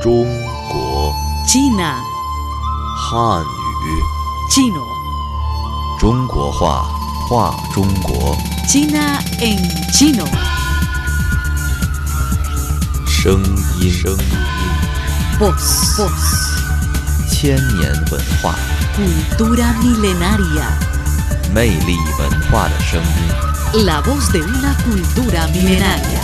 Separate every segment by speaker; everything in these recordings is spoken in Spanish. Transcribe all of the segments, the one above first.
Speaker 1: 中国
Speaker 2: China,
Speaker 1: 汉语
Speaker 2: chino,
Speaker 1: 中国话话中国
Speaker 2: China en chino.
Speaker 1: 声音声音
Speaker 2: Voz, voz,
Speaker 1: 千年文化
Speaker 2: cultura milenaria.
Speaker 1: 魅力文化的声音。
Speaker 2: La voz de una cultura milenaria.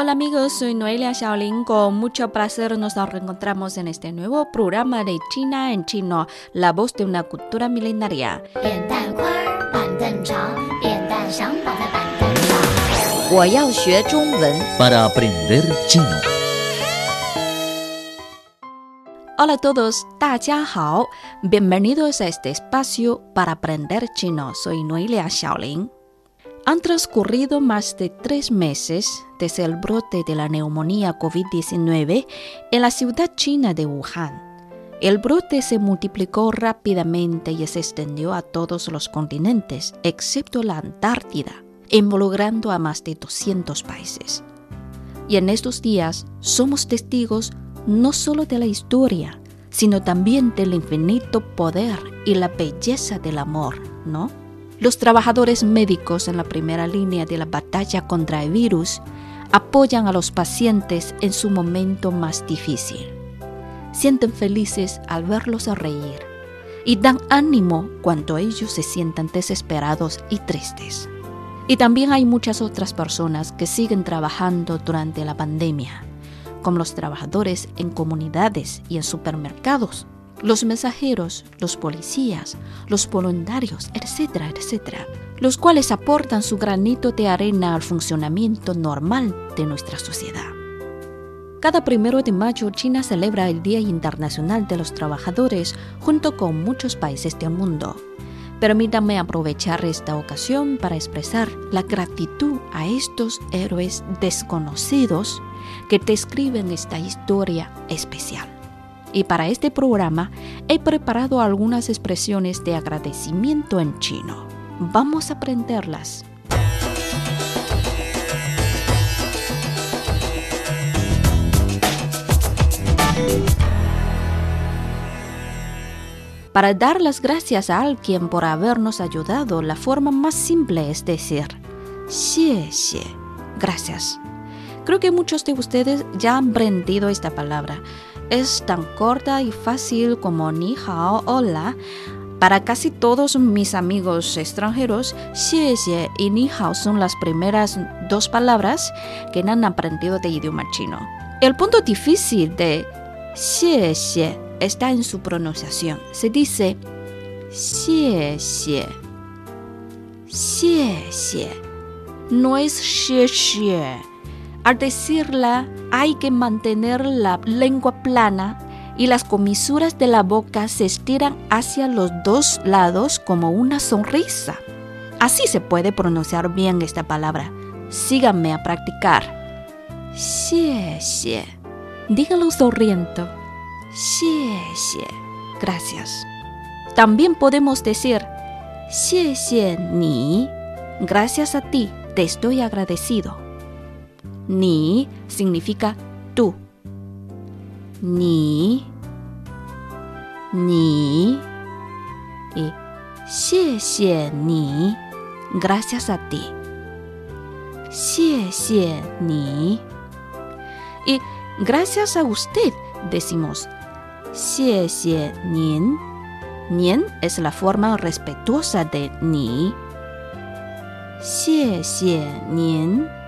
Speaker 3: Hola amigos, soy Noelia Xiaolin. Con mucho placer nos reencontramos en este nuevo programa de China en chino, la voz de una cultura milenaria.
Speaker 1: Para aprender chino.
Speaker 3: Hola a todos, Hao. Bienvenidos a este espacio para aprender chino. Soy Noelia Xiaolin. Han transcurrido más de tres meses desde el brote de la neumonía COVID-19 en la ciudad china de Wuhan. El brote se multiplicó rápidamente y se extendió a todos los continentes, excepto la Antártida, involucrando a más de 200 países. Y en estos días somos testigos no solo de la historia, sino también del infinito poder y la belleza del amor, ¿no? Los trabajadores médicos en la primera línea de la batalla contra el virus apoyan a los pacientes en su momento más difícil. Sienten felices al verlos reír y dan ánimo cuando ellos se sientan desesperados y tristes. Y también hay muchas otras personas que siguen trabajando durante la pandemia, como los trabajadores en comunidades y en supermercados, los mensajeros, los policías, los voluntarios, etcétera, etcétera, los cuales aportan su granito de arena al funcionamiento normal de nuestra sociedad. Cada primero de mayo China celebra el Día Internacional de los Trabajadores junto con muchos países del mundo. Permítanme aprovechar esta ocasión para expresar la gratitud a estos héroes desconocidos que describen esta historia especial. Y para este programa he preparado algunas expresiones de agradecimiento en chino. Vamos a aprenderlas. Para dar las gracias a alguien por habernos ayudado, la forma más simple es decir, xie xie, gracias. Creo que muchos de ustedes ya han aprendido esta palabra. Es tan corta y fácil como ni hao, hola. Para casi todos mis amigos extranjeros, xie xie y ni hao son las primeras dos palabras que han aprendido de idioma chino. El punto difícil de xie xie está en su pronunciación. Se dice xie xie. Xie xie. No es xie xie. Al decirla, hay que mantener la lengua plana y las comisuras de la boca se estiran hacia los dos lados como una sonrisa. Así se puede pronunciar bien esta palabra. Síganme a practicar. Xie xie. Dígalo sonriendo. Xie xie. Gracias. También podemos decir xie xie ni. Gracias a ti, te estoy agradecido. Ni significa tú. Ni. Ni. Y xie ni. Gracias a ti. Xie ni. Y gracias a usted decimos xie xie nian. Es la forma respetuosa de ni. Xie.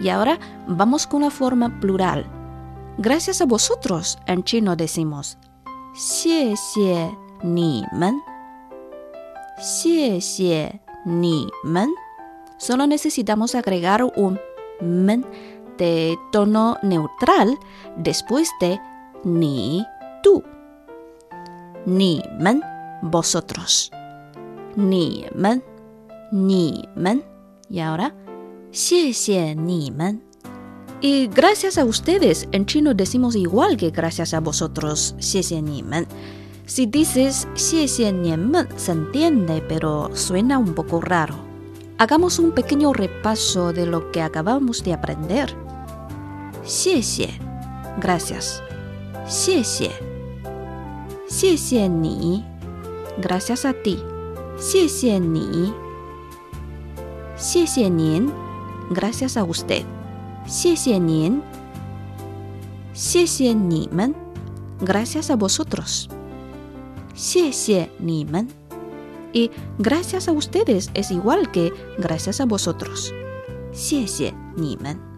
Speaker 3: Y ahora vamos con la forma plural. Gracias a vosotros en chino decimos xie xie ni men. Xie xie ni men. Solo necesitamos agregar un men de tono neutral después de ni tú. Ni men, vosotros. Ni men, ni men. Y ahora, xie xie ni men. Y gracias a ustedes, en chino decimos igual que gracias a vosotros, xie xie ni men. Si dices xie xie ni men, se entiende, pero suena un poco raro. Hagamos un pequeño repaso de lo que acabamos de aprender. 谢谢 gracias. 谢谢谢谢你 gracias a ti. 谢谢你 谢谢您 gracias a usted. 谢谢您谢谢你们 gracias a vosotros. 谢谢你们 y gracias a ustedes es igual que gracias a vosotros. 谢谢你们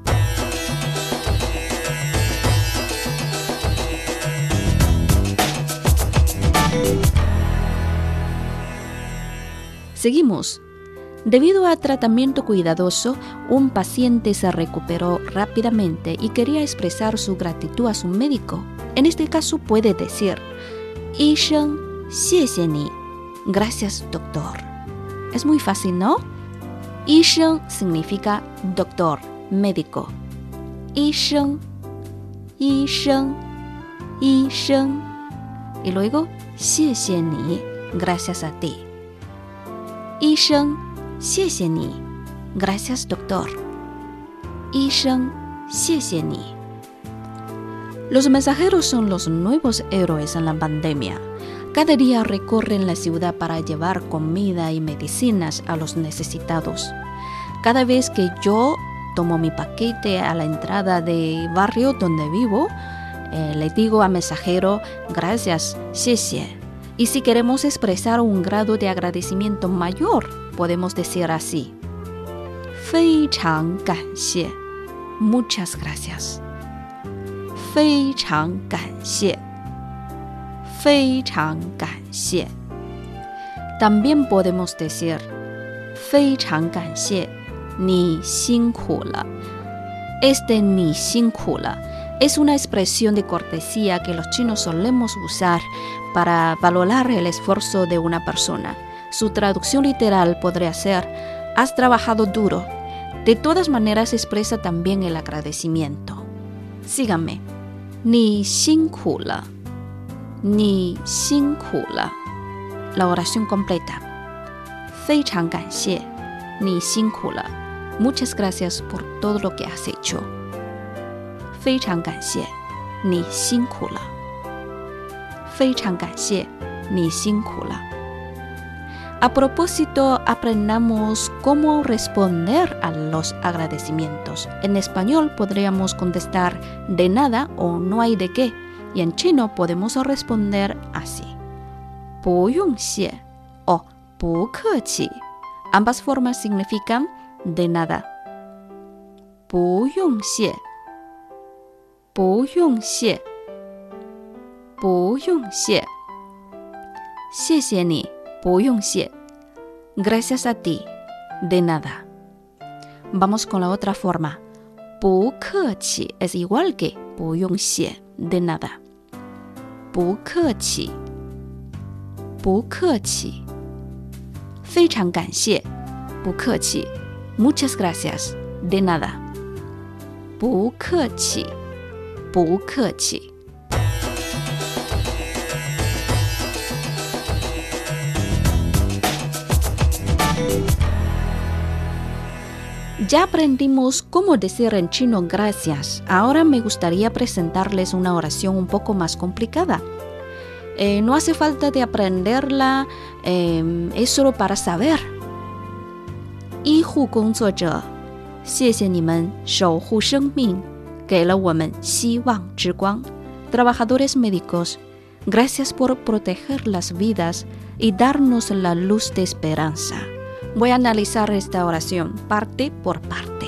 Speaker 3: Seguimos. Debido a tratamiento cuidadoso, un paciente se recuperó rápidamente y quería expresar su gratitud a su médico. En este caso puede decir, ni. Gracias, doctor. Es muy fácil, ¿no? Ishen significa doctor, médico. Ishen, Ishen, Ishen. Y luego, ni. Gracias a ti. Ishen 谢谢你。Gracias, doctor. 医生，谢谢你。Los mensajeros son los nuevos héroes en la pandemia. Cada día recorren la ciudad para llevar comida y medicinas a los necesitados. Cada vez que yo tomo mi paquete a la entrada del barrio donde vivo, eh, le digo al mensajero gracias, 谢谢. Y si queremos expresar un grado de agradecimiento mayor, podemos decir así. 非常感谢. Muchas gracias. 非常感谢.非常感谢. También podemos decir 非常感谢你辛苦了. Este 你辛苦了 es una expresión de cortesía que los chinos solemos usar para valorar el esfuerzo de una persona. Su traducción literal podría ser has trabajado duro. De todas maneras expresa también el agradecimiento. Síganme. Ni la. Ni la. La oración completa. 非常感谢你辛苦了. Muchas gracias por todo lo que has hecho. 非常感谢你辛苦了。非常感谢你辛苦了。 A propósito, aprendamos cómo responder a los agradecimientos. En español podríamos contestar de nada o no hay de qué. Y en chino podemos responder así. 不用谢 o 不客气. Ambas formas significan de nada. 不用谢不用谢，不用谢，谢谢你， 不用谢。Gracias a ti, de nada. Vamos con la otra forma. 不客气 es igual que 不用谢 de nada. 不客气，不客气，非常感谢，不客气。Muchas gracias, de nada. 不客气。不客气。 Ya aprendimos cómo decir en chino gracias. Ahora me gustaría presentarles una oración un poco más complicada. Eh, no hace falta de aprenderla, eh, es solo para saber. 医护工作者，谢谢你们守护生命。给了我们希望之光。Trabajadores médicos, gracias por proteger las vidas y darnos la luz de esperanza. Voy a analizar esta oración parte por parte.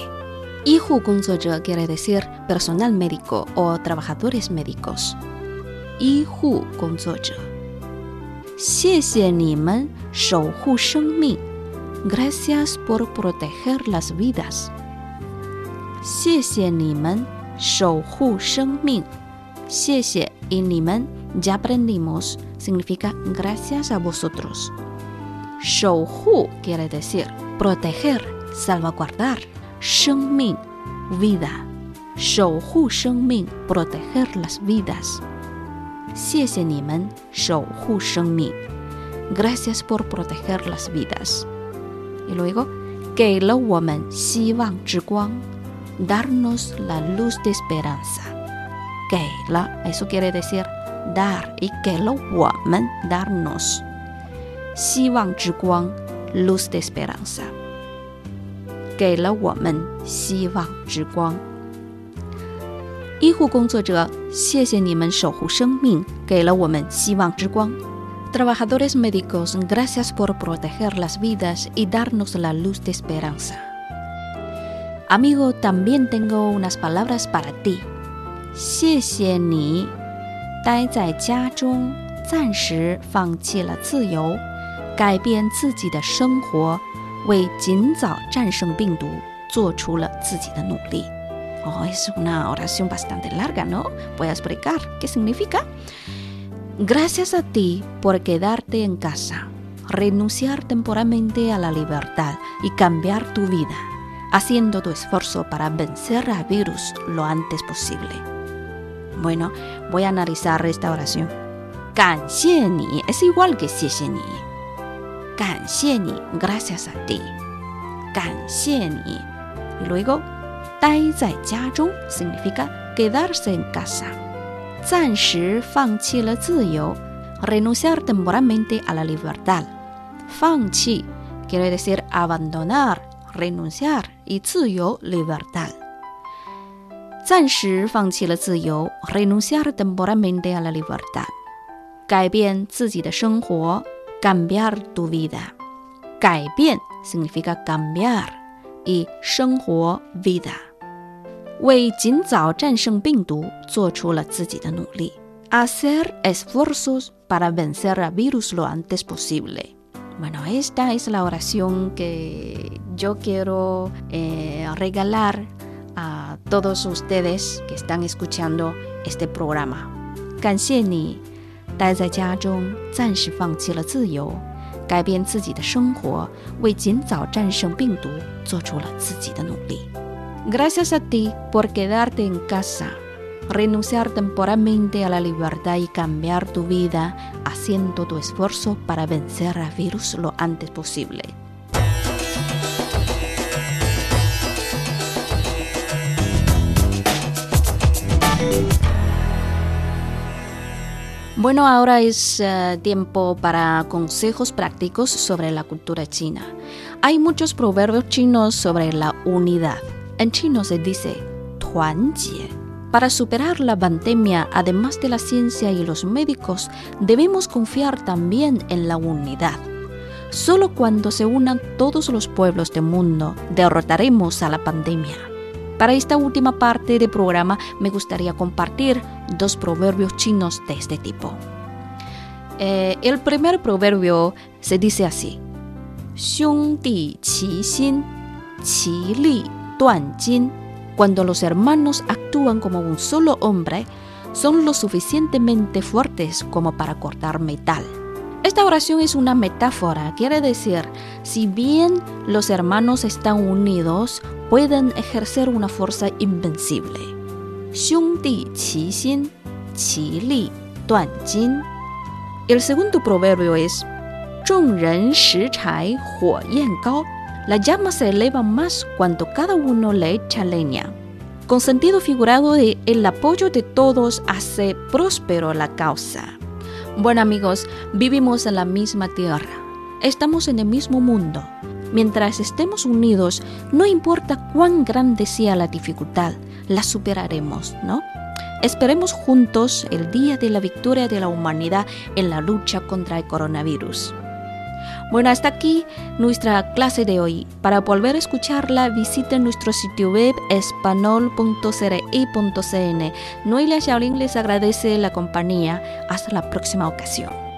Speaker 3: 医护工作者 quiere decir personal médico o trabajadores médicos. 医护工作者，谢谢你们守护生命。Gracias por proteger las vidas. 谢谢你们守护生命。谢谢 y ni men ya aprendimos significa gracias a vosotros. 守护 quiere decir proteger, salvaguardar. 生命 vida. 守护生命 proteger las vidas. 谢谢你们守护生命。Gracias por proteger las vidas. Y luego, 给了我们希望之光，darnos la luz de esperanza。给了，eso quiere decir dar y 给了我们，darnos 希望之光，luz de esperanza。给了我们希望之光。医护工作者，谢谢你们守护生命，给了我们希望之光。Trabajadores médicos, gracias por proteger las vidas y darnos la luz de esperanza. Amigo, también tengo unas palabras para ti. 谢谢你，待在家中，暂时放弃了自由， 改变自己的生活，为尽早战胜病毒做出了自己的努力。Oh, es una oración bastante larga, ¿no? Voy a explicar qué significa. Gracias a ti por quedarte en casa, renunciar temporalmente a la libertad y cambiar tu vida, haciendo tu esfuerzo para vencer al virus lo antes posible. Bueno, voy a analizar esta oración. 感谢你 es igual que 谢谢你。 感谢你 gracias a ti. 感谢你 y luego 待在家中 significa quedarse en casa. 暂时放弃了自由 renunciar temporalmente a la libertad. 放弃 quiere decir abandonar, renunciar y 自由 libertad. 暂时放弃了自由 renunciar temporalmente a la libertad. 改变自己的生活 cambiar tu vida. 改变 significa cambiar y 生活 vida. 为尽早战胜病毒做出了自己的努力。Hacer esfuerzos para vencer al virus lo antes posible. Bueno, esta es la oración que yo quiero eh, regalar a todos ustedes que están escuchando este programa. 感谢你， 待在家中，暂时放弃了自由，改变自己的生活，为尽早战胜病毒做出了自己的努力。Gracias a ti por quedarte en casa, renunciar temporalmente a la libertad y cambiar tu vida haciendo tu esfuerzo para vencer al virus lo antes posible. Bueno, ahora es uh, tiempo para consejos prácticos sobre la cultura china. Hay muchos proverbios chinos sobre la unidad. En chino se dice Tuanjie. Para superar la pandemia, además de la ciencia y los médicos, debemos confiar también en la unidad. Solo cuando se unan todos los pueblos del mundo, derrotaremos a la pandemia. Para esta última parte del programa me gustaría compartir dos proverbios chinos de este tipo. Eh, el primer proverbio se dice así: Di qi xin, qi li duan. Cuando los hermanos actúan como un solo hombre, son lo suficientemente fuertes como para cortar metal. Esta oración es una metáfora, quiere decir, si bien los hermanos están unidos, pueden ejercer una fuerza invencible. 兄弟齐心，其利断金. El segundo proverbio es 众人拾柴火焰高. La llama se eleva más cuando cada uno le echa leña. Con sentido figurado de el apoyo de todos hace próspero la causa. Bueno amigos, vivimos en la misma tierra. Estamos en el mismo mundo. Mientras estemos unidos, no importa cuán grande sea la dificultad, la superaremos, ¿no? Esperemos juntos el día de la victoria de la humanidad en la lucha contra el coronavirus. Bueno, hasta aquí nuestra clase de hoy. Para volver a escucharla, visiten nuestro sitio web espanol.cri.cn. Noelia Shaolin les agradece la compañía. Hasta la próxima ocasión.